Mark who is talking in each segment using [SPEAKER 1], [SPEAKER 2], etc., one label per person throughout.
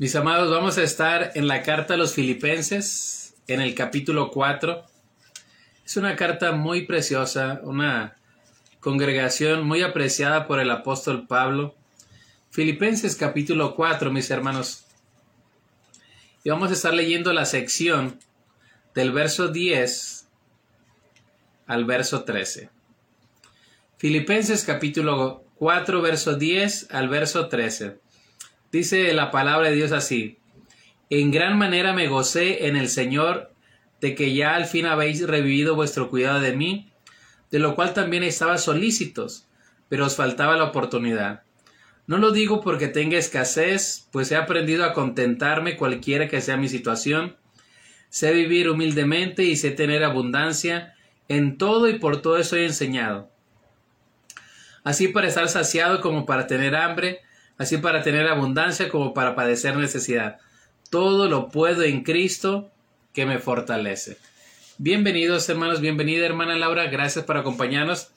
[SPEAKER 1] Mis amados, vamos a estar en la carta a los filipenses, en el capítulo 4. Es una carta muy preciosa, una congregación muy apreciada por el apóstol Pablo. Filipenses capítulo 4, mis hermanos. Y vamos a estar leyendo la sección del verso 10 al verso 13. Filipenses capítulo 4, verso 10 al verso 13. Dice la palabra de Dios así, En gran manera me gocé en el Señor de que ya al fin habéis revivido vuestro cuidado de mí, de lo cual también estaba solícitos, pero os faltaba la oportunidad. No lo digo porque tenga escasez, pues he aprendido a contentarme cualquiera que sea mi situación. Sé vivir humildemente y sé tener abundancia. En todo y por todo estoy enseñado. Así para estar saciado como para tener hambre, así para tener abundancia como para padecer necesidad. Todo lo puedo en Cristo que me fortalece. Bienvenidos hermanos, bienvenida hermana Laura, gracias por acompañarnos.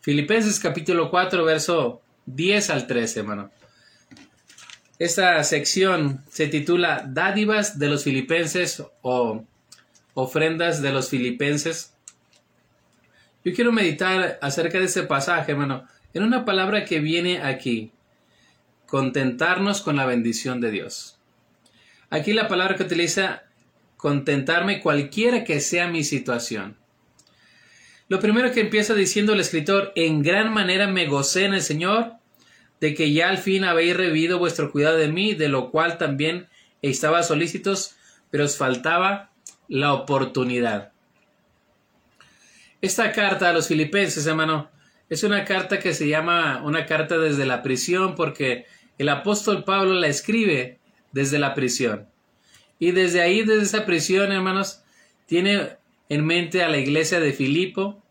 [SPEAKER 1] Filipenses capítulo 4, verso 10 al 13, hermano. Esta sección se titula Dádivas de los filipenses o ofrendas de los filipenses. Yo quiero meditar acerca de ese pasaje, hermano, en una palabra que viene aquí, contentarnos con la bendición de Dios. Aquí la palabra que utiliza contentarme cualquiera que sea mi situación. Lo primero que empieza diciendo el escritor, en gran manera me gocé en el Señor, de que ya al fin habéis revivido vuestro cuidado de mí, de lo cual también estaba solícitos, pero os faltaba la oportunidad. Esta carta a los filipenses, hermano, es una carta que se llama una carta desde la prisión porque el apóstol Pablo la escribe desde la prisión. Y desde ahí, desde esa prisión, hermanos, tiene en mente a la iglesia de Filipo,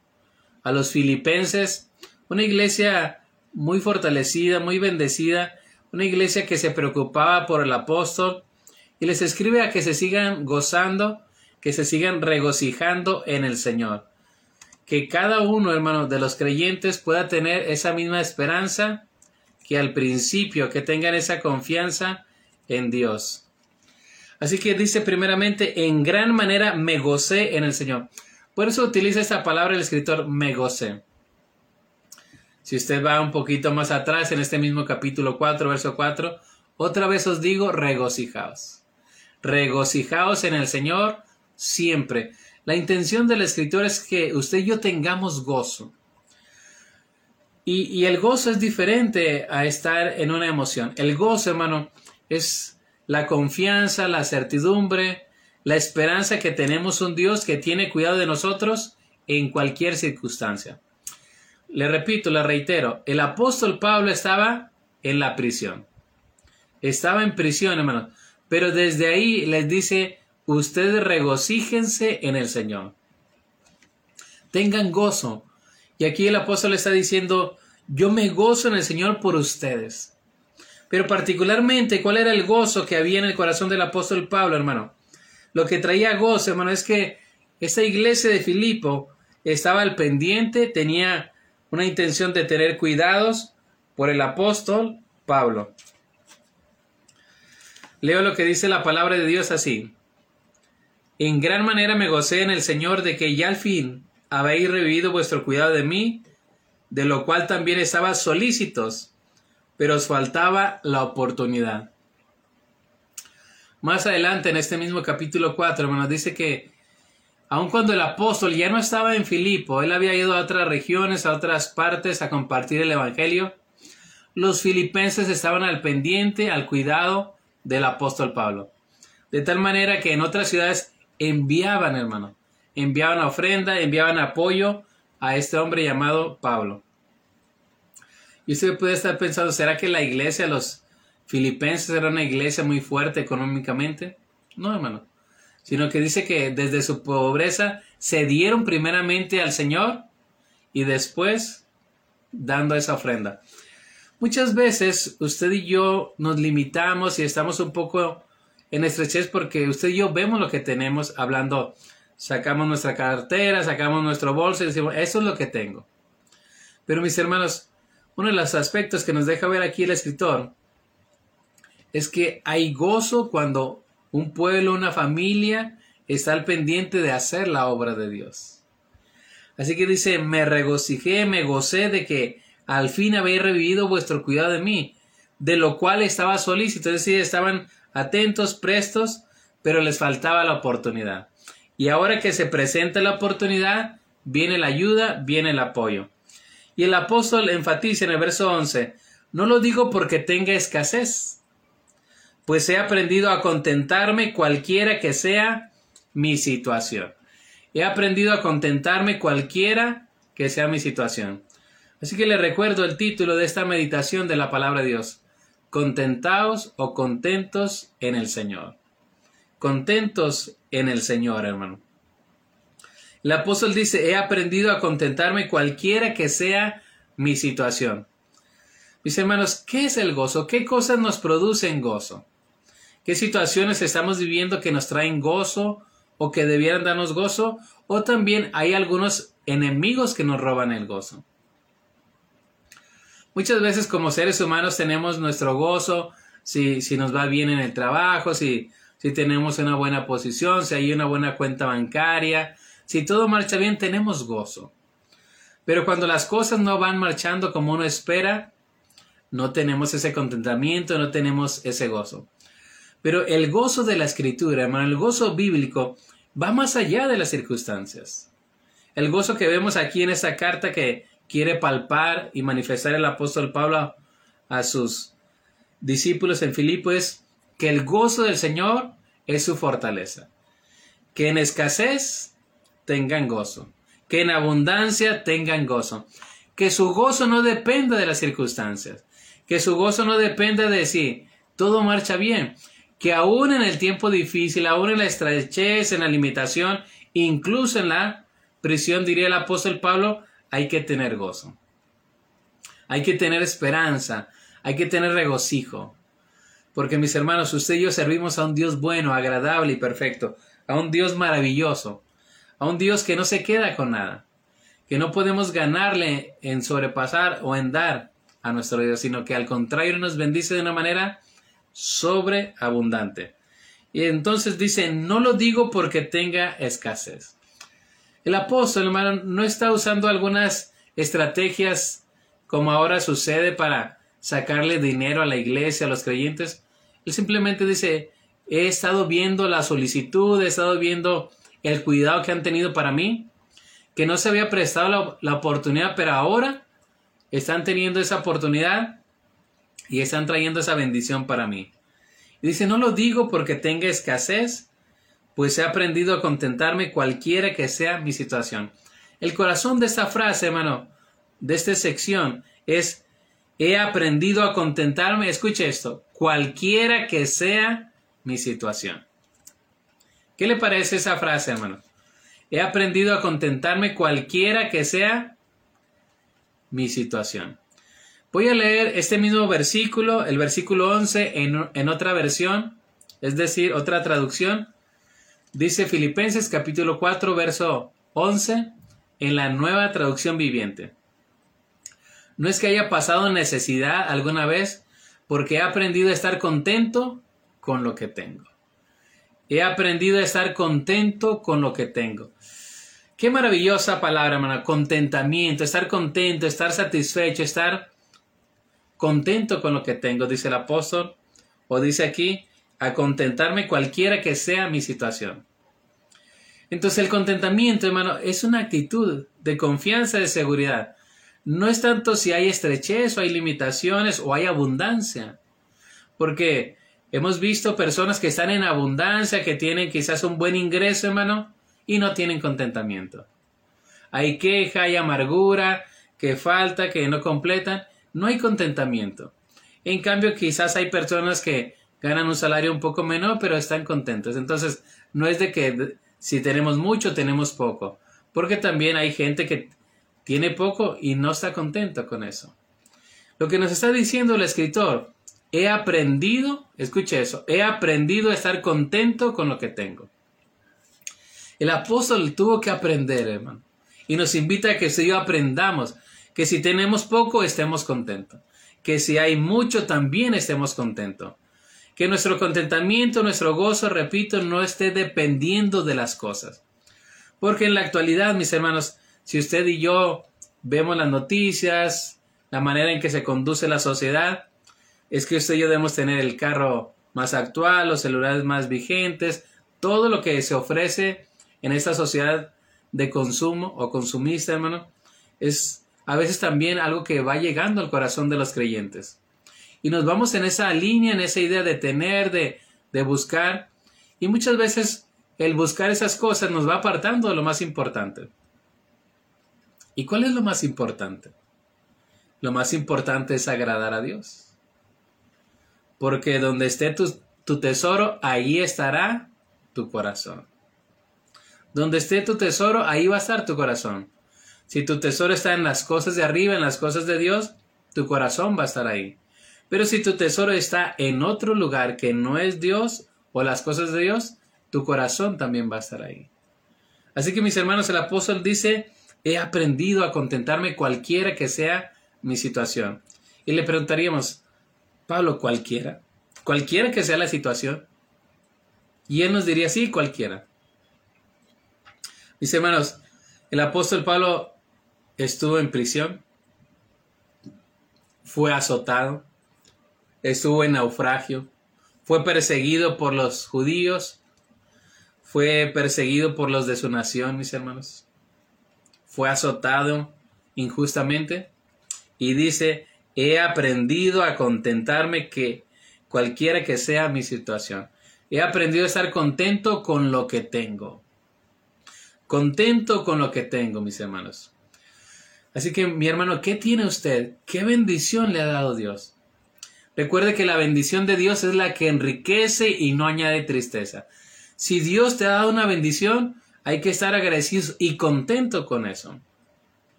[SPEAKER 1] a los filipenses, una iglesia muy fortalecida, muy bendecida, una iglesia que se preocupaba por el apóstol y les escribe a que se sigan gozando, que se sigan regocijando en el Señor. Que cada uno, hermanos, de los creyentes pueda tener esa misma esperanza que al principio, que tengan esa confianza en Dios. Así que dice primeramente, en gran manera me gocé en el Señor. Por eso utiliza esta palabra el escritor me gocé. Si usted va un poquito más atrás en este mismo capítulo 4, verso 4, otra vez os digo, regocijaos. Regocijaos en el Señor siempre. La intención del escritor es que usted y yo tengamos gozo. Y, el gozo es diferente a estar en una emoción. El gozo, hermano, es la confianza, la certidumbre, la esperanza que tenemos un Dios que tiene cuidado de nosotros en cualquier circunstancia. Le repito, le reitero, el apóstol Pablo estaba en la prisión. Estaba en prisión, hermano. Pero desde ahí les dice, ustedes regocíjense en el Señor. Tengan gozo, y aquí el apóstol está diciendo, yo me gozo en el Señor por ustedes. Pero particularmente, ¿cuál era el gozo que había en el corazón del apóstol Pablo, hermano? Lo que traía gozo, hermano, es que esta iglesia de Filipo estaba al pendiente, tenía una intención de tener cuidados por el apóstol Pablo. Leo lo que dice la palabra de Dios así. En gran manera me gocé en el Señor de que ya al fin habéis revivido vuestro cuidado de mí, de lo cual también estaba solícitos, pero os faltaba la oportunidad. Más adelante, en este mismo capítulo 4, hermanos, dice que aun cuando el apóstol ya no estaba en Filipo, él había ido a otras regiones, a otras partes a compartir el Evangelio, los filipenses estaban al pendiente, al cuidado del apóstol Pablo. De tal manera que en otras ciudades enviaban, hermano, enviaban ofrenda, enviaban apoyo a este hombre llamado Pablo. Y usted puede estar pensando, ¿será que la iglesia, los filipenses, era una iglesia muy fuerte económicamente? No, hermano. Sino que dice que desde su pobreza se dieron primeramente al Señor y después dando esa ofrenda. Muchas veces usted y yo nos limitamos y estamos un poco en estrechez porque usted y yo vemos lo que tenemos hablando sacamos nuestra cartera, sacamos nuestro bolso y decimos, eso es lo que tengo. Pero mis hermanos, uno de los aspectos que nos deja ver aquí el escritor es que hay gozo cuando un pueblo, una familia está al pendiente de hacer la obra de Dios. Así que dice, me regocijé, me gocé de que al fin habéis revivido vuestro cuidado de mí, de lo cual estaba solícito. Es decir, estaban atentos, prestos, pero les faltaba la oportunidad. Y ahora que se presenta la oportunidad, viene la ayuda, viene el apoyo. Y el apóstol enfatiza en el verso 11, no lo digo porque tenga escasez, pues he aprendido a contentarme cualquiera que sea mi situación. He aprendido a contentarme cualquiera que sea mi situación. Así que le recuerdo el título de esta meditación de la palabra de Dios. Contentaos o contentos en el Señor. Contentos en el Señor, hermano. El apóstol dice, he aprendido a contentarme cualquiera que sea mi situación. Mis hermanos, ¿qué es el gozo? ¿Qué cosas nos producen gozo? ¿Qué situaciones estamos viviendo que nos traen gozo o que debieran darnos gozo? O también hay algunos enemigos que nos roban el gozo. Muchas veces como seres humanos tenemos nuestro gozo si, si nos va bien en el trabajo, si, si tenemos una buena posición, si hay una buena cuenta bancaria, si todo marcha bien, tenemos gozo. Pero cuando las cosas no van marchando como uno espera, no tenemos ese contentamiento, no tenemos ese gozo. Pero el gozo de la escritura, hermano, el gozo bíblico, va más allá de las circunstancias. El gozo que vemos aquí en esta carta que quiere palpar y manifestar el apóstol Pablo a sus discípulos en Filipo es que el gozo del Señor es su fortaleza. Que en escasez tengan gozo. Que en abundancia tengan gozo. Que su gozo no dependa de las circunstancias. Que su gozo no dependa de si todo marcha bien. Que aún en el tiempo difícil, aún en la estrechez, en la limitación, incluso en la prisión, diría el apóstol Pablo, hay que tener gozo. Hay que tener esperanza. Hay que tener regocijo. Porque mis hermanos, usted y yo servimos a un Dios bueno, agradable y perfecto. A un Dios maravilloso. A un Dios que no se queda con nada. Que no podemos ganarle en sobrepasar o en dar a nuestro Dios, sino que al contrario nos bendice de una manera sobreabundante. Y entonces dice, no lo digo porque tenga escasez. El apóstol, hermano, no está usando algunas estrategias como ahora sucede para sacarle dinero a la iglesia, a los creyentes. Él simplemente dice, he estado viendo la solicitud, he estado viendo el cuidado que han tenido para mí, que no se había prestado la, la oportunidad, pero ahora están teniendo esa oportunidad y están trayendo esa bendición para mí. Y dice, no lo digo porque tenga escasez, pues he aprendido a contentarme cualquiera que sea mi situación. El corazón de esta frase, hermano, de esta sección, es, he aprendido a contentarme, escuche esto, cualquiera que sea mi situación. ¿Qué le parece esa frase, hermano? He aprendido a contentarme cualquiera que sea mi situación. Voy a leer este mismo versículo, el versículo 11, en, otra versión, es decir, otra traducción. Dice Filipenses capítulo 4, verso 11 en la nueva traducción viviente. No es que haya pasado necesidad alguna vez, porque he aprendido a estar contento con lo que tengo. He aprendido a estar contento con lo que tengo. Qué maravillosa palabra, hermano. Contentamiento, estar contento, estar satisfecho, estar contento con lo que tengo, dice el apóstol. O dice aquí, a contentarme cualquiera que sea mi situación. Entonces el contentamiento, hermano, es una actitud de confianza, de seguridad. No es tanto si hay estrechez o hay limitaciones o hay abundancia. Porque hemos visto personas que están en abundancia, que tienen quizás un buen ingreso, hermano, y no tienen contentamiento. Hay queja, hay amargura, que falta, que no completan. No hay contentamiento. En cambio, quizás hay personas que ganan un salario un poco menor, pero están contentos. Entonces, no es de que si tenemos mucho, tenemos poco. Porque también hay gente que tiene poco y no está contento con eso. Lo que nos está diciendo el escritor, he aprendido, escuche eso, he aprendido a estar contento con lo que tengo. El apóstol tuvo que aprender, hermano. Y nos invita a que si yo aprendamos que si tenemos poco, estemos contentos. Que si hay mucho, también estemos contentos Que nuestro contentamiento, nuestro gozo, repito, no esté dependiendo de las cosas. Porque en la actualidad, mis hermanos, si usted y yo vemos las noticias, la manera en que se conduce la sociedad, es que usted y yo debemos tener el carro más actual, los celulares más vigentes, todo lo que se ofrece en esta sociedad de consumo o consumista, hermano, es a veces también algo que va llegando al corazón de los creyentes. Y nos vamos en esa línea, en esa idea de tener, de, de buscar, y muchas veces el buscar esas cosas nos va apartando de lo más importante. ¿Y cuál es lo más importante? Lo más importante es agradar a Dios. Porque donde esté tu, tesoro, ahí estará tu corazón. Donde esté tu tesoro, ahí va a estar tu corazón. Si tu tesoro está en las cosas de arriba, en las cosas de Dios, tu corazón va a estar ahí. Pero si tu tesoro está en otro lugar que no es Dios o las cosas de Dios, tu corazón también va a estar ahí. Así que mis hermanos, el apóstol dice, he aprendido a contentarme cualquiera que sea mi situación. Y le preguntaríamos, Pablo, cualquiera, cualquiera que sea la situación. Y él nos diría, sí, cualquiera. Mis hermanos, el apóstol Pablo estuvo en prisión, fue azotado, estuvo en naufragio, fue perseguido por los judíos, fue perseguido por los de su nación, mis hermanos, fue azotado injustamente y dice, he aprendido a contentarme que cualquiera que sea mi situación. He aprendido a estar contento con lo que tengo. Contento con lo que tengo, mis hermanos. Así que, mi hermano, ¿qué tiene usted? ¿Qué bendición le ha dado Dios? Recuerde que la bendición de Dios es la que enriquece y no añade tristeza. Si Dios te ha dado una bendición, hay que estar agradecidos y contento con eso.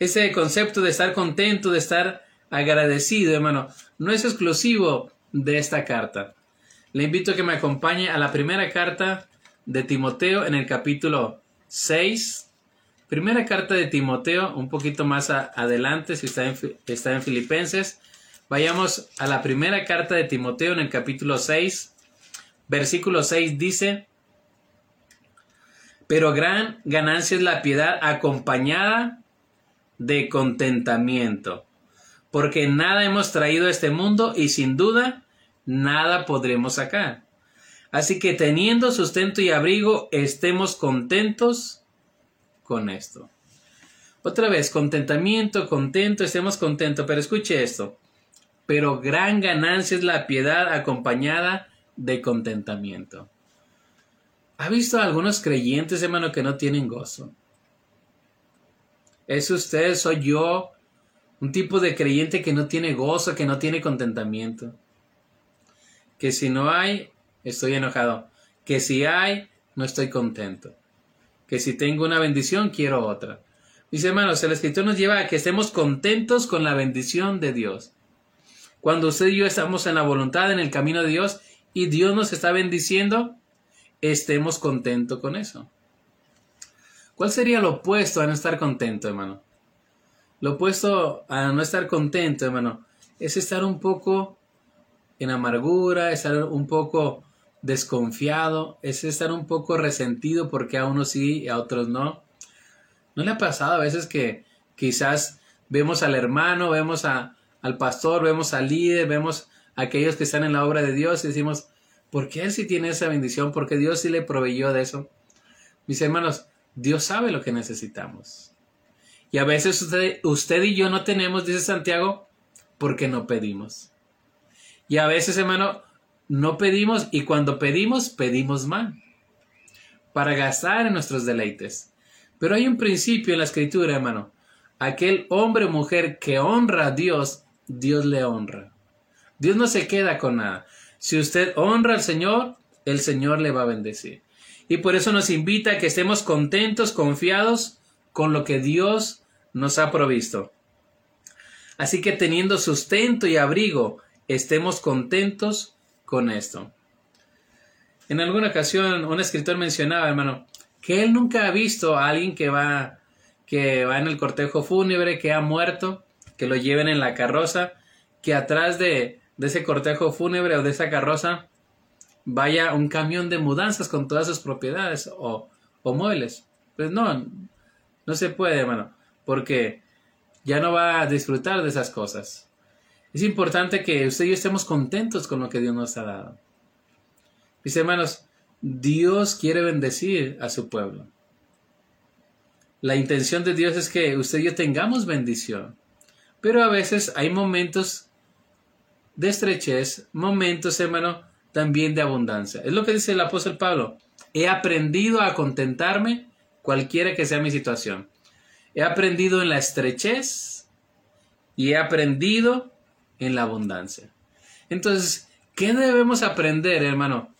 [SPEAKER 1] Ese concepto de estar contento, de estar agradecido, hermano, no es exclusivo de esta carta. Le invito a que me acompañe a la primera carta de Timoteo en el capítulo 6, Primera carta de Timoteo, un poquito más adelante, si está en, está en Filipenses. Vayamos a la primera carta de Timoteo en el capítulo 6. Versículo 6 dice, pero gran ganancia es la piedad acompañada de contentamiento, porque nada hemos traído a este mundo y sin duda nada podremos sacar. Así que teniendo sustento y abrigo, estemos contentos con esto. Otra vez, contentamiento, contento, estemos contentos, pero escuche esto. Pero gran ganancia es la piedad acompañada de contentamiento. ¿Ha visto a algunos creyentes, hermano, que no tienen gozo? ¿Es usted, soy yo, un tipo de creyente que no tiene gozo, que no tiene contentamiento? Que si no hay, estoy enojado. Que si hay, no estoy contento que si tengo una bendición, quiero otra. Mis hermanos, el escritor nos lleva a que estemos contentos con la bendición de Dios. Cuando usted y yo estamos en la voluntad, en el camino de Dios, y Dios nos está bendiciendo, estemos contentos con eso. ¿Cuál sería lo opuesto a no estar contento, hermano? Lo opuesto a no estar contento, hermano, es estar un poco en amargura, estar un poco desconfiado, es estar un poco resentido porque a unos sí y a otros no. ¿No le ha pasado a veces que quizás vemos al hermano, vemos a, al pastor, vemos al líder, vemos a aquellos que están en la obra de Dios y decimos, ¿por qué él sí tiene esa bendición? Porque Dios sí le proveyó de eso. Mis hermanos, Dios sabe lo que necesitamos. Y a veces usted, usted y yo no tenemos, dice Santiago, porque no pedimos. Y a veces, hermano, no pedimos y cuando pedimos, pedimos mal, para gastar en nuestros deleites. Pero hay un principio en la escritura, hermano. Aquel hombre o mujer que honra a Dios, Dios le honra. Dios no se queda con nada. Si usted honra al Señor, el Señor le va a bendecir. Y por eso nos invita a que estemos contentos, confiados con lo que Dios nos ha provisto. Así que teniendo sustento y abrigo, estemos contentos con esto. En alguna ocasión un escritor mencionaba, hermano, que él nunca ha visto a alguien que va, que va en el cortejo fúnebre, que ha muerto, que lo lleven en la carroza, que atrás de, de ese cortejo fúnebre o de esa carroza vaya un camión de mudanzas con todas sus propiedades o, o muebles. Pues no, no se puede, hermano, porque ya no va a disfrutar de esas cosas. Es importante que usted y yo estemos contentos con lo que Dios nos ha dado. Mis hermanos, Dios quiere bendecir a su pueblo. La intención de Dios es que usted y yo tengamos bendición. Pero a veces hay momentos de estrechez, momentos, hermano, también de abundancia. Es lo que dice el apóstol Pablo. He aprendido a contentarme cualquiera que sea mi situación. He aprendido en la estrechez y he aprendido en la abundancia. Entonces, ¿qué debemos aprender, hermano?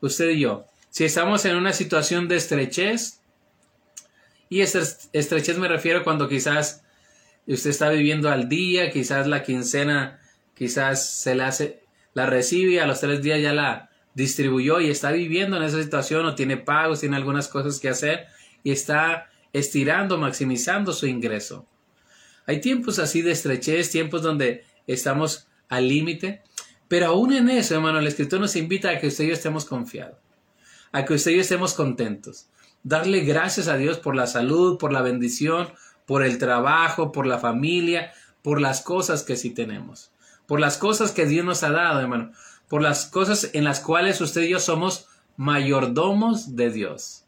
[SPEAKER 1] Usted y yo. Si estamos en una situación de estrechez, y estrechez me refiero cuando quizás usted está viviendo al día, quizás la quincena, quizás se la hace, la recibe y a los tres días ya la distribuyó y está viviendo en esa situación o tiene pagos, tiene algunas cosas que hacer y está estirando, maximizando su ingreso. Hay tiempos así de estrechez, tiempos donde estamos al límite, pero aún en eso, hermano, el escritor nos invita a que usted y yo estemos confiados, a que usted y yo estemos contentos, darle gracias a Dios por la salud, por la bendición, por el trabajo, por la familia, por las cosas que sí tenemos, por las cosas que Dios nos ha dado, hermano, por las cosas en las cuales usted y yo somos mayordomos de Dios.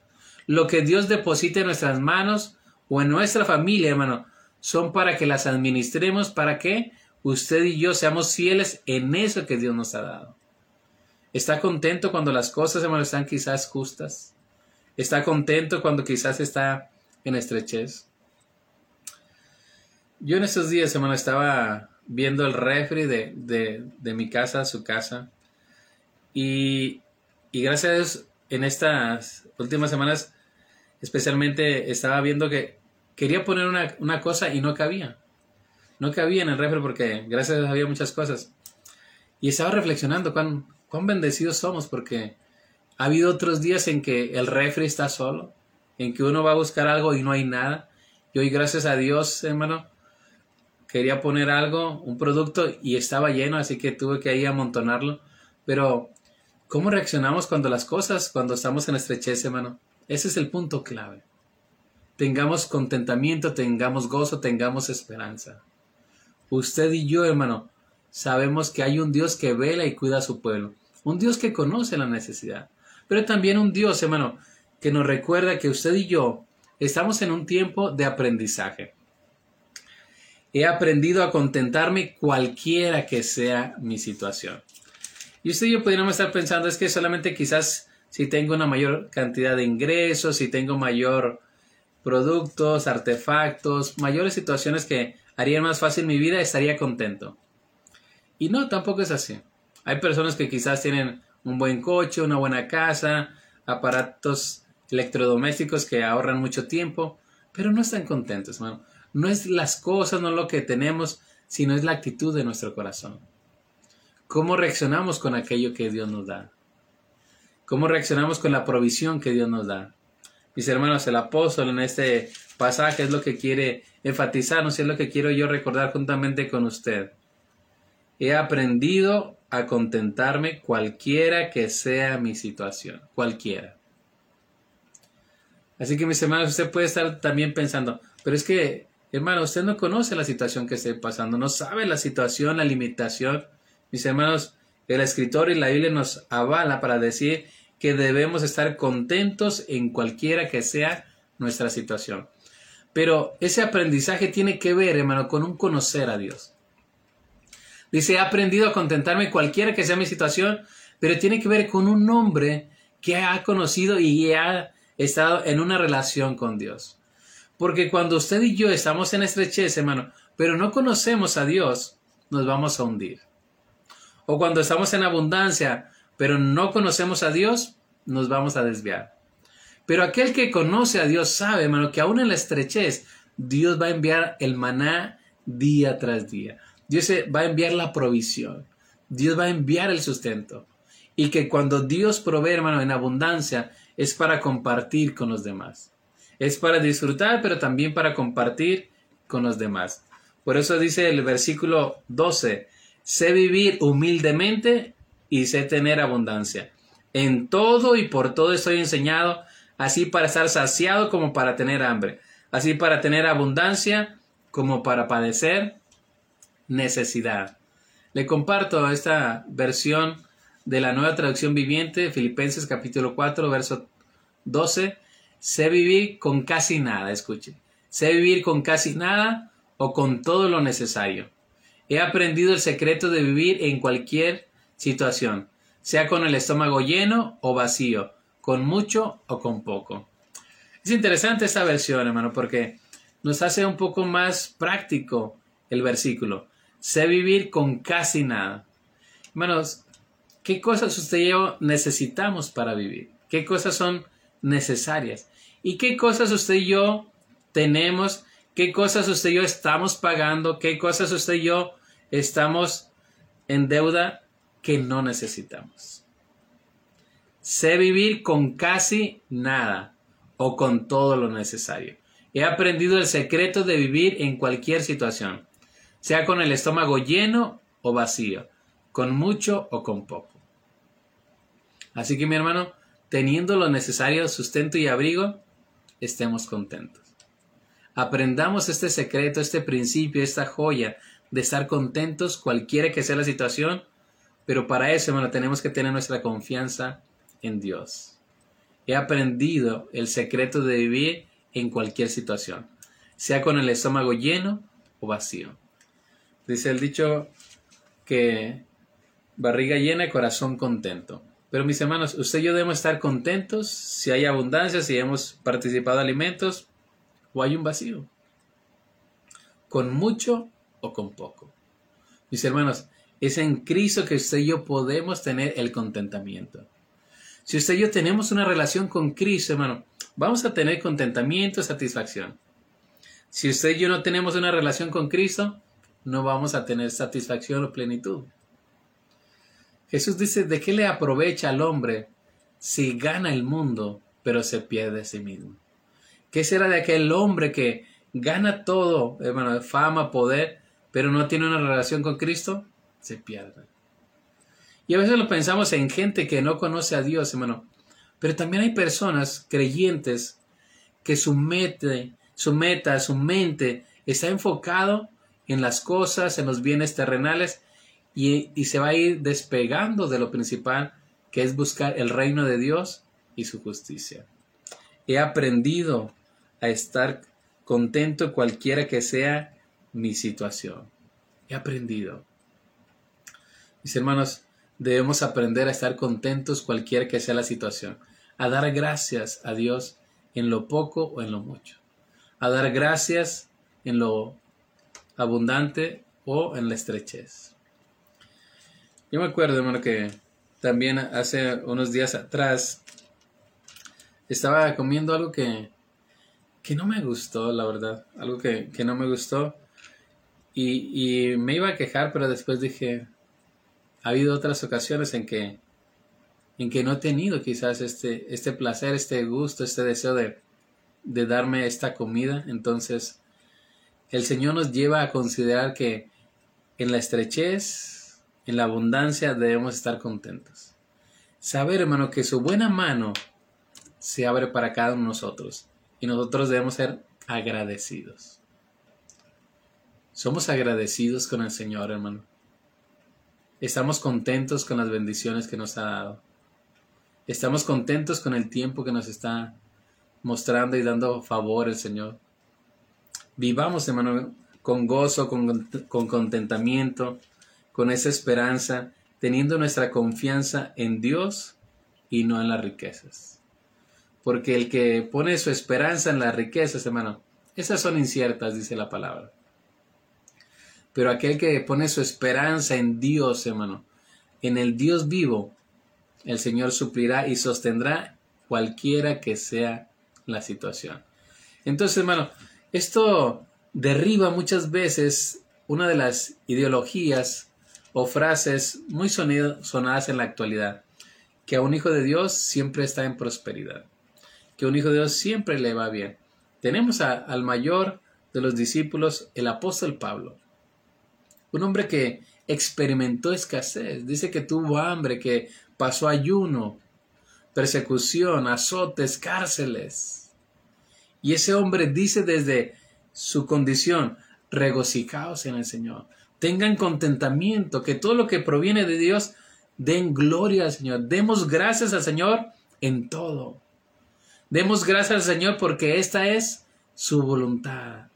[SPEAKER 1] Lo que Dios deposita en nuestras manos o en nuestra familia, hermano, son para que las administremos, para que usted y yo seamos fieles en eso que Dios nos ha dado. ¿Está contento cuando las cosas, hermano, están quizás justas? ¿Está contento cuando quizás está en estrechez? Yo en estos días, hermano, estaba viendo el refri de, de, mi casa, su casa, y, y gracias a Dios, en estas últimas semanas, especialmente estaba viendo que quería poner una, una cosa y no cabía no cabía en el refri porque gracias a Dios había muchas cosas. Y estaba reflexionando cuán, cuán bendecidos somos porque ha habido otros días en que el refri está solo, en que uno va a buscar algo y no hay nada. Y hoy gracias a Dios, hermano, quería poner algo, un producto y estaba lleno, así que tuve que ir a amontonarlo. Pero, ¿cómo reaccionamos cuando las cosas, cuando estamos en estrechez, hermano? Ese es el punto clave. Tengamos contentamiento, tengamos gozo, tengamos esperanza. Usted y yo, hermano, sabemos que hay un Dios que vela y cuida a su pueblo, un Dios que conoce la necesidad, pero también un Dios, hermano, que nos recuerda que usted y yo estamos en un tiempo de aprendizaje. He aprendido a contentarme cualquiera que sea mi situación. Y usted y yo podríamos estar pensando, es que solamente quizás si tengo una mayor cantidad de ingresos, si tengo mayor productos, artefactos, mayores situaciones que haría más fácil mi vida, estaría contento. Y no, tampoco es así. Hay personas que quizás tienen un buen coche, una buena casa, aparatos electrodomésticos que ahorran mucho tiempo, pero no están contentos, hermano. No es las cosas, no lo que tenemos, sino es la actitud de nuestro corazón. ¿Cómo reaccionamos con aquello que Dios nos da? ¿Cómo reaccionamos con la provisión que Dios nos da? Mis hermanos, el apóstol en este pasaje es lo que quiere enfatizarnos y es lo que quiero yo recordar juntamente con usted. He aprendido a contentarme cualquiera que sea mi situación, cualquiera. Así que mis hermanos, usted puede estar también pensando, pero es que, hermano, usted no conoce la situación que esté pasando, no sabe la situación, la limitación. Mis hermanos, el escritor y la Biblia nos avala para decir que debemos estar contentos en cualquiera que sea nuestra situación. Pero ese aprendizaje tiene que ver, hermano, con un conocer a Dios. Dice, he aprendido a contentarme cualquiera que sea mi situación, pero tiene que ver con un hombre que ha conocido y ha estado en una relación con Dios. Porque cuando usted y yo estamos en estrechez, hermano, pero no conocemos a Dios, nos vamos a hundir. O cuando estamos en abundancia, pero no conocemos a Dios, nos vamos a desviar. Pero aquel que conoce a Dios sabe, hermano, que aún en la estrechez, Dios va a enviar el maná día tras día. Dios va a enviar la provisión. Dios va a enviar el sustento. Y que cuando Dios provee, hermano, en abundancia, es para compartir con los demás. Es para disfrutar, pero también para compartir con los demás. Por eso dice el versículo 12, sé vivir humildemente y sé tener abundancia. En todo y por todo estoy enseñado, así para estar saciado como para tener hambre, así para tener abundancia como para padecer necesidad. Le comparto esta versión de la nueva traducción viviente, Filipenses capítulo 4, verso 12. Sé vivir con casi nada, escuche. Sé vivir con casi nada o con todo lo necesario. He aprendido el secreto de vivir en cualquier situación, sea con el estómago lleno o vacío, con mucho o con poco. Es interesante esta versión, hermano, porque nos hace un poco más práctico el versículo. Sé vivir con casi nada. Hermanos, ¿qué cosas usted y yo necesitamos para vivir? ¿Qué cosas son necesarias? ¿Y qué cosas usted y yo tenemos? ¿Qué cosas usted y yo estamos pagando? ¿Qué cosas usted y yo estamos en deuda que no necesitamos? Sé vivir con casi nada o con todo lo necesario. He aprendido el secreto de vivir en cualquier situación, sea con el estómago lleno o vacío, con mucho o con poco. Así que mi hermano, teniendo lo necesario, sustento y abrigo, estemos contentos. Aprendamos este secreto, este principio, esta joya de estar contentos cualquiera que sea la situación, pero para eso, hermano, tenemos que tener nuestra confianza en Dios. He aprendido el secreto de vivir en cualquier situación, sea con el estómago lleno o vacío. Dice el dicho que barriga llena, corazón contento. Pero mis hermanos, usted y yo debemos estar contentos si hay abundancia, si hemos participado de alimentos o hay un vacío. Con mucho o con poco. Mis hermanos, es en Cristo que usted y yo podemos tener el contentamiento. Si usted y yo tenemos una relación con Cristo, hermano, vamos a tener contentamiento, satisfacción. Si usted y yo no tenemos una relación con Cristo, no vamos a tener satisfacción o plenitud. Jesús dice, ¿de qué le aprovecha al hombre si gana el mundo, pero se pierde a sí mismo? ¿Qué será de aquel hombre que gana todo, hermano, fama, poder, pero no tiene una relación con Cristo? Se pierde. Y a veces lo pensamos en gente que no conoce a Dios, hermano. Pero también hay personas creyentes que su meta, su su mente está enfocado en las cosas, en los bienes terrenales y, se va a ir despegando de lo principal que es buscar el reino de Dios y su justicia. He aprendido a estar contento cualquiera que sea mi situación. He aprendido. Mis hermanos, debemos aprender a estar contentos cualquiera que sea la situación a dar gracias a Dios en lo poco o en lo mucho, a dar gracias en lo abundante o en la estrechez. Yo me acuerdo, hermano, que también hace unos días atrás estaba comiendo algo que, que no me gustó, la verdad, algo que, que no me gustó y, y me iba a quejar, pero después dije, ha habido otras ocasiones en que en que no he tenido quizás este, este placer, este gusto, este deseo de, de darme esta comida. Entonces, el Señor nos lleva a considerar que en la estrechez, en la abundancia, debemos estar contentos. Saber, hermano, que su buena mano se abre para cada uno de nosotros y nosotros debemos ser agradecidos. Somos agradecidos con el Señor, hermano. Estamos contentos con las bendiciones que nos ha dado. Estamos contentos con el tiempo que nos está mostrando y dando favor el Señor. Vivamos, hermano, con gozo, con, con contentamiento, con esa esperanza, teniendo nuestra confianza en Dios y no en las riquezas. Porque el que pone su esperanza en las riquezas, hermano, esas son inciertas, dice la palabra. Pero aquel que pone su esperanza en Dios, hermano, en el Dios vivo, el Señor suplirá y sostendrá cualquiera que sea la situación. Entonces, hermano, esto derriba muchas veces una de las ideologías o frases muy sonadas en la actualidad, que a un hijo de Dios siempre está en prosperidad, que a un hijo de Dios siempre le va bien. Tenemos al mayor de los discípulos, el apóstol Pablo, un hombre que experimentó escasez, dice que tuvo hambre, que pasó ayuno, persecución, azotes, cárceles. Y ese hombre dice desde su condición, regocijaos en el Señor, tengan contentamiento, que todo lo que proviene de Dios, den gloria al Señor, demos gracias al Señor en todo. Demos gracias al Señor porque esta es su voluntad.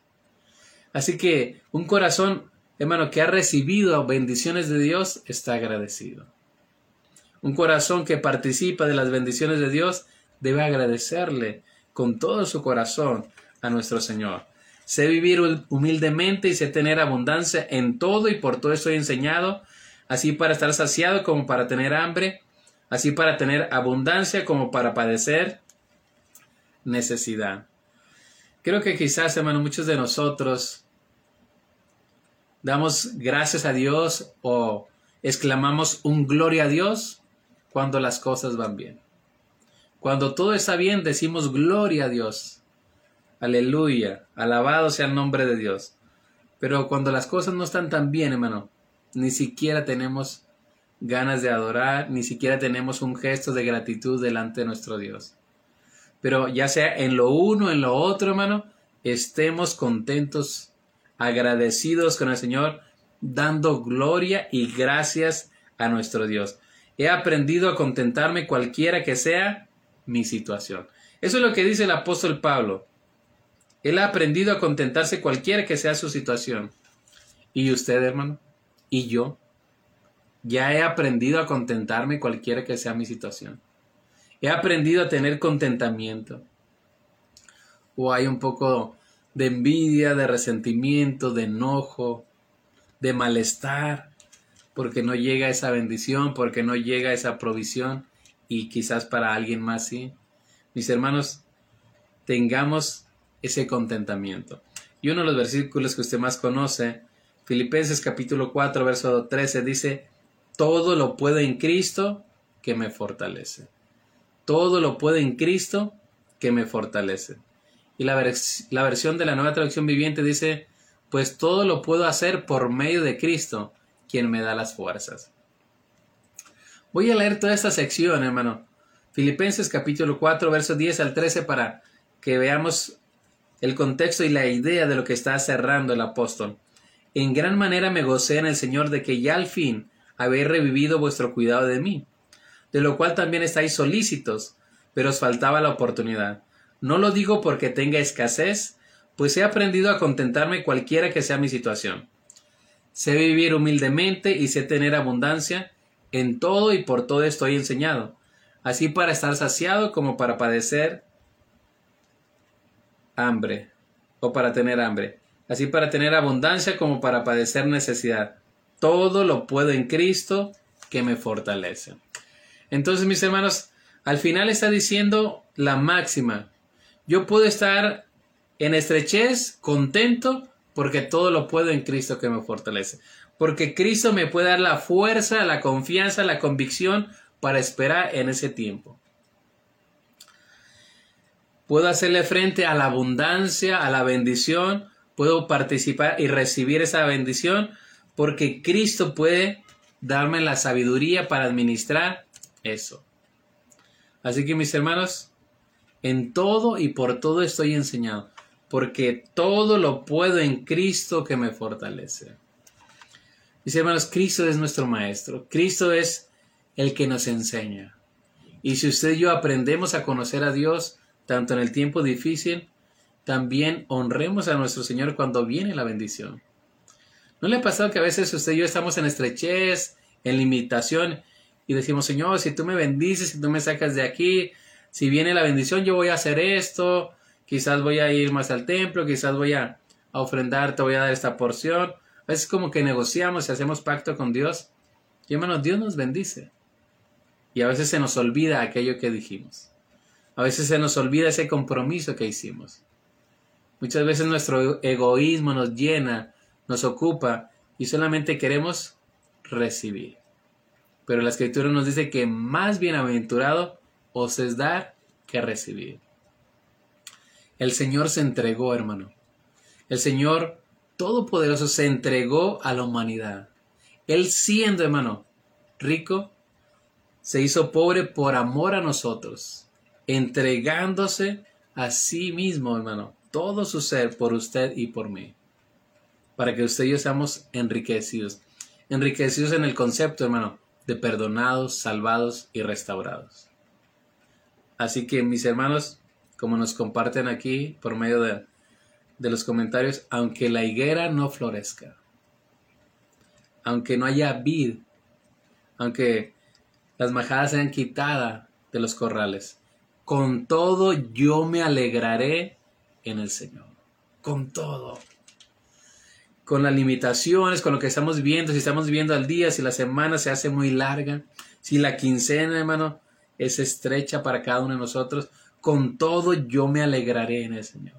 [SPEAKER 1] Así que un corazón, hermano, que ha recibido bendiciones de Dios, está agradecido. Un corazón que participa de las bendiciones de Dios debe agradecerle con todo su corazón a nuestro Señor. Sé vivir humildemente y sé tener abundancia en todo y por todo estoy enseñado, así para estar saciado como para tener hambre, así para tener abundancia como para padecer necesidad. Creo que quizás, hermano, muchos de nosotros damos gracias a Dios o exclamamos un gloria a Dios cuando las cosas van bien. Cuando todo está bien, decimos gloria a Dios. Aleluya, alabado sea el nombre de Dios. Pero cuando las cosas no están tan bien, hermano, ni siquiera tenemos ganas de adorar, ni siquiera tenemos un gesto de gratitud delante de nuestro Dios. Pero ya sea en lo uno, en lo otro, hermano, estemos contentos, agradecidos con el Señor, dando gloria y gracias a nuestro Dios. He aprendido a contentarme cualquiera que sea mi situación. Eso es lo que dice el apóstol Pablo. Él ha aprendido a contentarse cualquiera que sea su situación. ¿Y usted, hermano? ¿Y yo? Ya he aprendido a contentarme cualquiera que sea mi situación. He aprendido a tener contentamiento. O hay un poco de envidia, de resentimiento, de enojo, de malestar porque no llega esa bendición, porque no llega esa provisión y quizás para alguien más sí. Mis hermanos, tengamos ese contentamiento. Y uno de los versículos que usted más conoce, Filipenses capítulo 4, verso 13, dice, todo lo puedo en Cristo que me fortalece. Todo lo puedo en Cristo que me fortalece. Y la, la versión de la nueva traducción viviente dice, pues todo lo puedo hacer por medio de Cristo quien me da las fuerzas. Voy a leer toda esta sección, hermano. Filipenses capítulo 4, versos 10 al 13 para que veamos el contexto y la idea de lo que está cerrando el apóstol. En gran manera me gocé en el Señor de que ya al fin habéis revivido vuestro cuidado de mí, de lo cual también estáis solícitos, pero os faltaba la oportunidad. No lo digo porque tenga escasez, pues he aprendido a contentarme cualquiera que sea mi situación sé vivir humildemente y sé tener abundancia, en todo y por todo estoy enseñado, así para estar saciado como para padecer hambre, o para tener hambre, así para tener abundancia como para padecer necesidad. Todo lo puedo en Cristo que me fortalece. Entonces, mis hermanos, al final está diciendo la máxima. Yo puedo estar en estrechez, contento, porque todo lo puedo en Cristo que me fortalece. Porque Cristo me puede dar la fuerza, la confianza, la convicción para esperar en ese tiempo. Puedo hacerle frente a la abundancia, a la bendición, puedo participar y recibir esa bendición porque Cristo puede darme la sabiduría para administrar eso. Así que mis hermanos, en todo y por todo estoy enseñado porque todo lo puedo en Cristo que me fortalece. Mis hermanos, Cristo es nuestro Maestro, Cristo es el que nos enseña. Y si usted y yo aprendemos a conocer a Dios, tanto en el tiempo difícil, también honremos a nuestro Señor cuando viene la bendición. ¿No le ha pasado que a veces usted y yo estamos en estrechez, en limitación, y decimos, Señor, si tú me bendices, si tú me sacas de aquí, si viene la bendición, yo voy a hacer esto, quizás voy a ir más al templo, quizás voy a, ofrendar, te voy a dar esta porción. A veces como que negociamos y hacemos pacto con Dios. Y hermanos, Dios nos bendice. Y a veces se nos olvida aquello que dijimos. A veces se nos olvida ese compromiso que hicimos. Muchas veces nuestro egoísmo nos llena, nos ocupa y solamente queremos recibir. Pero la escritura nos dice que más bienaventurado os es dar que recibir. El Señor se entregó, hermano. El Señor Todopoderoso se entregó a la humanidad. Él siendo, hermano, rico, se hizo pobre por amor a nosotros, entregándose a sí mismo, hermano, todo su ser por usted y por mí, para que usted y yo seamos enriquecidos, enriquecidos en el concepto, hermano, de perdonados, salvados y restaurados. Así que mis hermanos, como nos comparten aquí por medio de, de los comentarios, aunque la higuera no florezca, aunque no haya vid, aunque las majadas sean quitadas de los corrales, con todo yo me alegraré en el Señor. Con todo. Con las limitaciones, con lo que estamos viendo, si estamos viendo al día, si la semana se hace muy larga, si la quincena, hermano, es estrecha para cada uno de nosotros, con todo yo me alegraré en el Señor.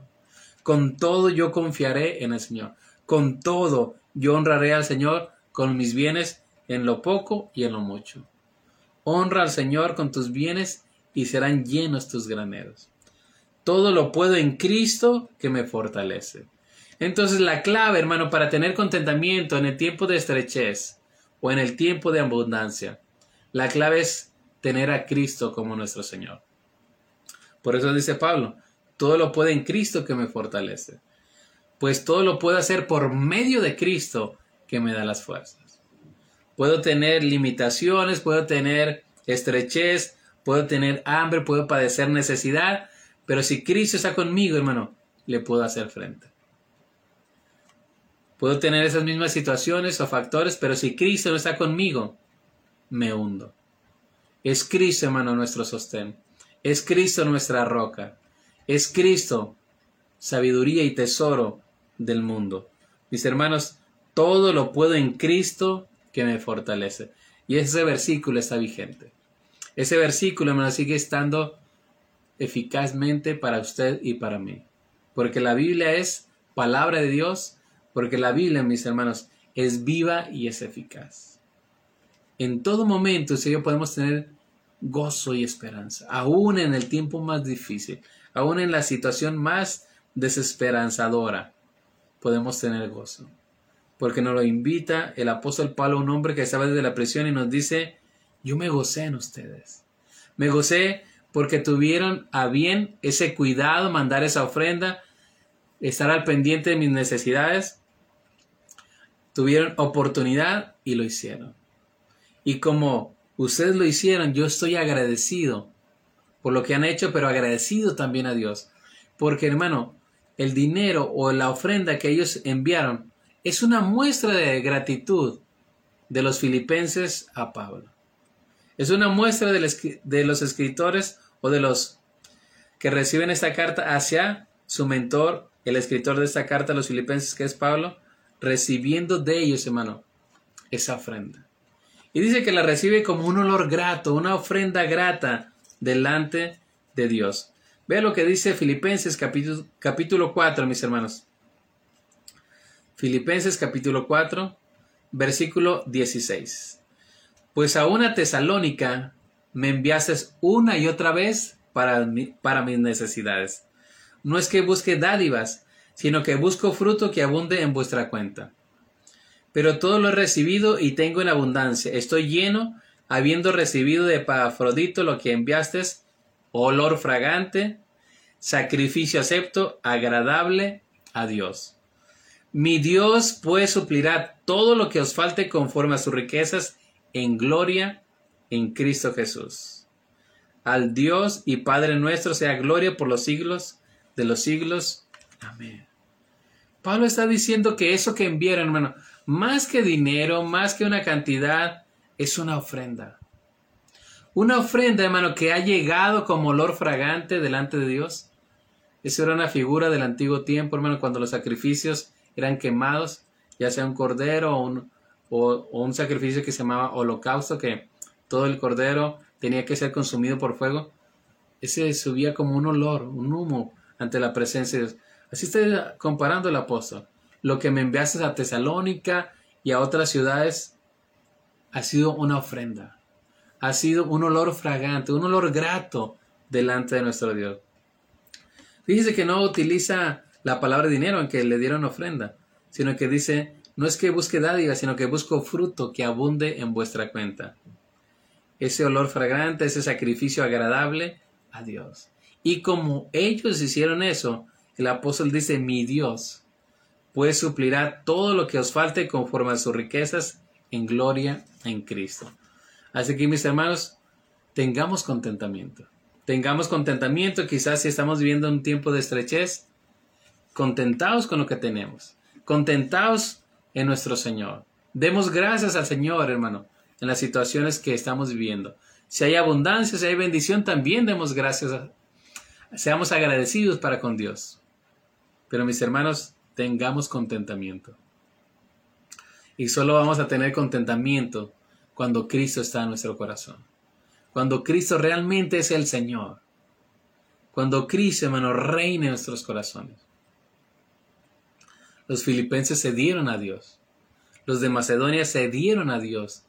[SPEAKER 1] Con todo yo confiaré en el Señor. Con todo yo honraré al Señor con mis bienes en lo poco y en lo mucho. Honra al Señor con tus bienes y serán llenos tus graneros. Todo lo puedo en Cristo que me fortalece. Entonces la clave, hermano, para tener contentamiento en el tiempo de estrechez o en el tiempo de abundancia, la clave es tener a Cristo como nuestro Señor. Por eso dice Pablo, todo lo puedo en Cristo que me fortalece. Pues todo lo puedo hacer por medio de Cristo que me da las fuerzas. Puedo tener limitaciones, puedo tener estrechez, puedo tener hambre, puedo padecer necesidad, pero si Cristo está conmigo, hermano, le puedo hacer frente. Puedo tener esas mismas situaciones o factores, pero si Cristo no está conmigo, me hundo. Es Cristo, hermano, nuestro sostén. Es Cristo nuestra roca. Es Cristo, sabiduría y tesoro del mundo. Mis hermanos, todo lo puedo en Cristo que me fortalece. Y ese versículo está vigente. Ese versículo, hermano, sigue estando eficazmente para usted y para mí. Porque la Biblia es palabra de Dios, porque la Biblia, mis hermanos, es viva y es eficaz. En todo momento, si yo podemos tener gozo y esperanza, aún en el tiempo más difícil, aún en la situación más desesperanzadora, podemos tener gozo. Porque nos lo invita el apóstol Pablo, un hombre que estaba desde la prisión y nos dice, yo me gocé en ustedes. Me gocé porque tuvieron a bien ese cuidado, mandar esa ofrenda, estar al pendiente de mis necesidades. Tuvieron oportunidad y lo hicieron. Y como ustedes lo hicieron, yo estoy agradecido por lo que han hecho, pero agradecido también a Dios. Porque hermano, el dinero o la ofrenda que ellos enviaron es una muestra de gratitud de los filipenses a Pablo. Es una muestra de los escritores o de los que reciben esta carta hacia su mentor, el escritor de esta carta a los filipenses, que es Pablo, recibiendo de ellos, hermano, esa ofrenda. Y dice que la recibe como un olor grato, una ofrenda grata delante de Dios. Vea lo que dice Filipenses capítulo, capítulo 4, mis hermanos. Filipenses capítulo 4, versículo 16 pues a una tesalónica me enviaste una y otra vez para, para mis necesidades. No es que busque dádivas, sino que busco fruto que abunde en vuestra cuenta. Pero todo lo he recibido y tengo en abundancia. Estoy lleno, habiendo recibido de Pafrodito lo que enviaste, olor fragante, sacrificio acepto, agradable a Dios. Mi Dios pues suplirá todo lo que os falte conforme a sus riquezas en gloria en Cristo Jesús. Al Dios y Padre nuestro sea gloria por los siglos de los siglos. Amén. Pablo está diciendo que eso que enviaron, hermano, más que dinero, más que una cantidad, es una ofrenda. Una ofrenda, hermano, que ha llegado como olor fragante delante de Dios. Eso era una figura del antiguo tiempo, hermano, cuando los sacrificios eran quemados, ya sea un cordero o un, o, un sacrificio que se llamaba holocausto, que todo el cordero tenía que ser consumido por fuego, ese subía como un olor, un humo ante la presencia de Dios. Así está comparando el apóstol. Lo que me enviaste a Tesalónica y a otras ciudades ha sido una ofrenda. Ha sido un olor fragante, un olor grato delante de nuestro Dios. Fíjese que no utiliza la palabra dinero en que le dieron ofrenda, sino que dice No es que busque dádiva, sino que busco fruto que abunde en vuestra cuenta. Ese olor fragante, ese sacrificio agradable a Dios. Y como ellos hicieron eso, el apóstol dice, mi Dios, pues suplirá todo lo que os falte conforme a sus riquezas en gloria en Cristo. Así que mis hermanos, tengamos contentamiento. Tengamos contentamiento, quizás si estamos viviendo un tiempo de estrechez, contentaos con lo que tenemos. Contentaos en nuestro Señor. Demos gracias al Señor, hermano, en las situaciones que estamos viviendo. Si hay abundancia, si hay bendición, también demos gracias. seamos agradecidos para con Dios. Pero mis hermanos, tengamos contentamiento. Y solo vamos a tener contentamiento cuando Cristo está en nuestro corazón. Cuando Cristo realmente es el Señor. Cuando Cristo, hermano, reina en nuestros corazones. Los filipenses se dieron a Dios. Los de Macedonia se dieron a Dios.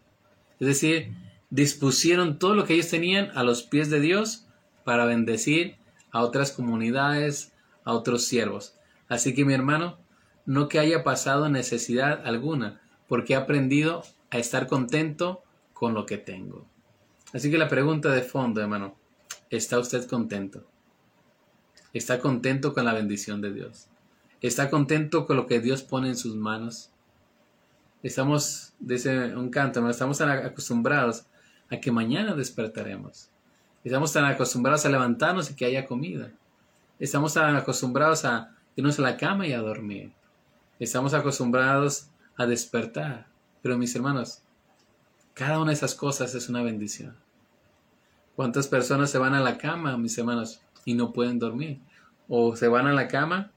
[SPEAKER 1] Es decir, dispusieron todo lo que ellos tenían a los pies de Dios para bendecir a otras comunidades, a otros siervos. Así que mi hermano, no que haya pasado necesidad alguna, porque he aprendido a estar contento con lo que tengo. Así que la pregunta de fondo, hermano, ¿está usted contento? ¿Está contento con la bendición de Dios? Está contento con lo que Dios pone en sus manos. Estamos, dice un canto, estamos tan acostumbrados a que mañana despertaremos. Estamos tan acostumbrados a levantarnos y que haya comida. Estamos tan acostumbrados a irnos a la cama y a dormir. Estamos acostumbrados a despertar. Pero mis hermanos, cada una de esas cosas es una bendición. ¿Cuántas personas se van a la cama, mis hermanos, y no pueden dormir? O se van a la cama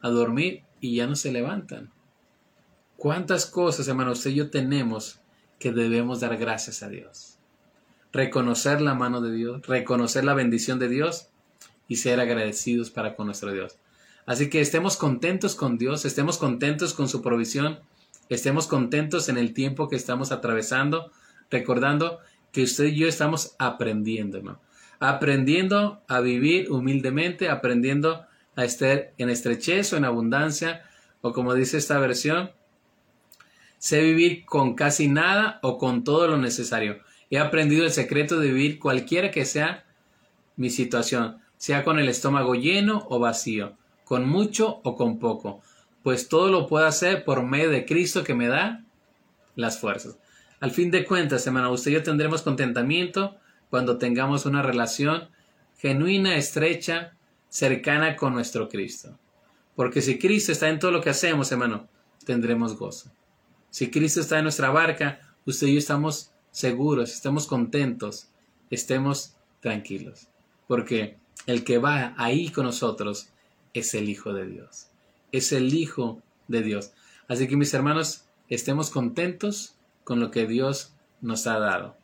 [SPEAKER 1] a dormir y ya no se levantan. ¿Cuántas cosas, hermanos, usted y yo tenemos que debemos dar gracias a Dios? Reconocer la mano de Dios, reconocer la bendición de Dios y ser agradecidos para con nuestro Dios. Así que estemos contentos con Dios, estemos contentos con su provisión, estemos contentos en el tiempo que estamos atravesando, recordando que usted y yo estamos aprendiendo, hermano. Aprendiendo a vivir humildemente, aprendiendo a estar en estrechez o en abundancia, o como dice esta versión, sé vivir con casi nada o con todo lo necesario. He aprendido el secreto de vivir cualquiera que sea mi situación, sea con el estómago lleno o vacío, con mucho o con poco, pues todo lo puedo hacer por medio de Cristo que me da las fuerzas. Al fin de cuentas, hermano, usted y yo tendremos contentamiento cuando tengamos una relación genuina, estrecha, cercana con nuestro Cristo. Porque si Cristo está en todo lo que hacemos, hermano, tendremos gozo. Si Cristo está en nuestra barca, usted y yo estamos seguros, estamos contentos, estemos tranquilos. Porque el que va ahí con nosotros es el Hijo de Dios. Es el Hijo de Dios. Así que mis hermanos, estemos contentos con lo que Dios nos ha dado.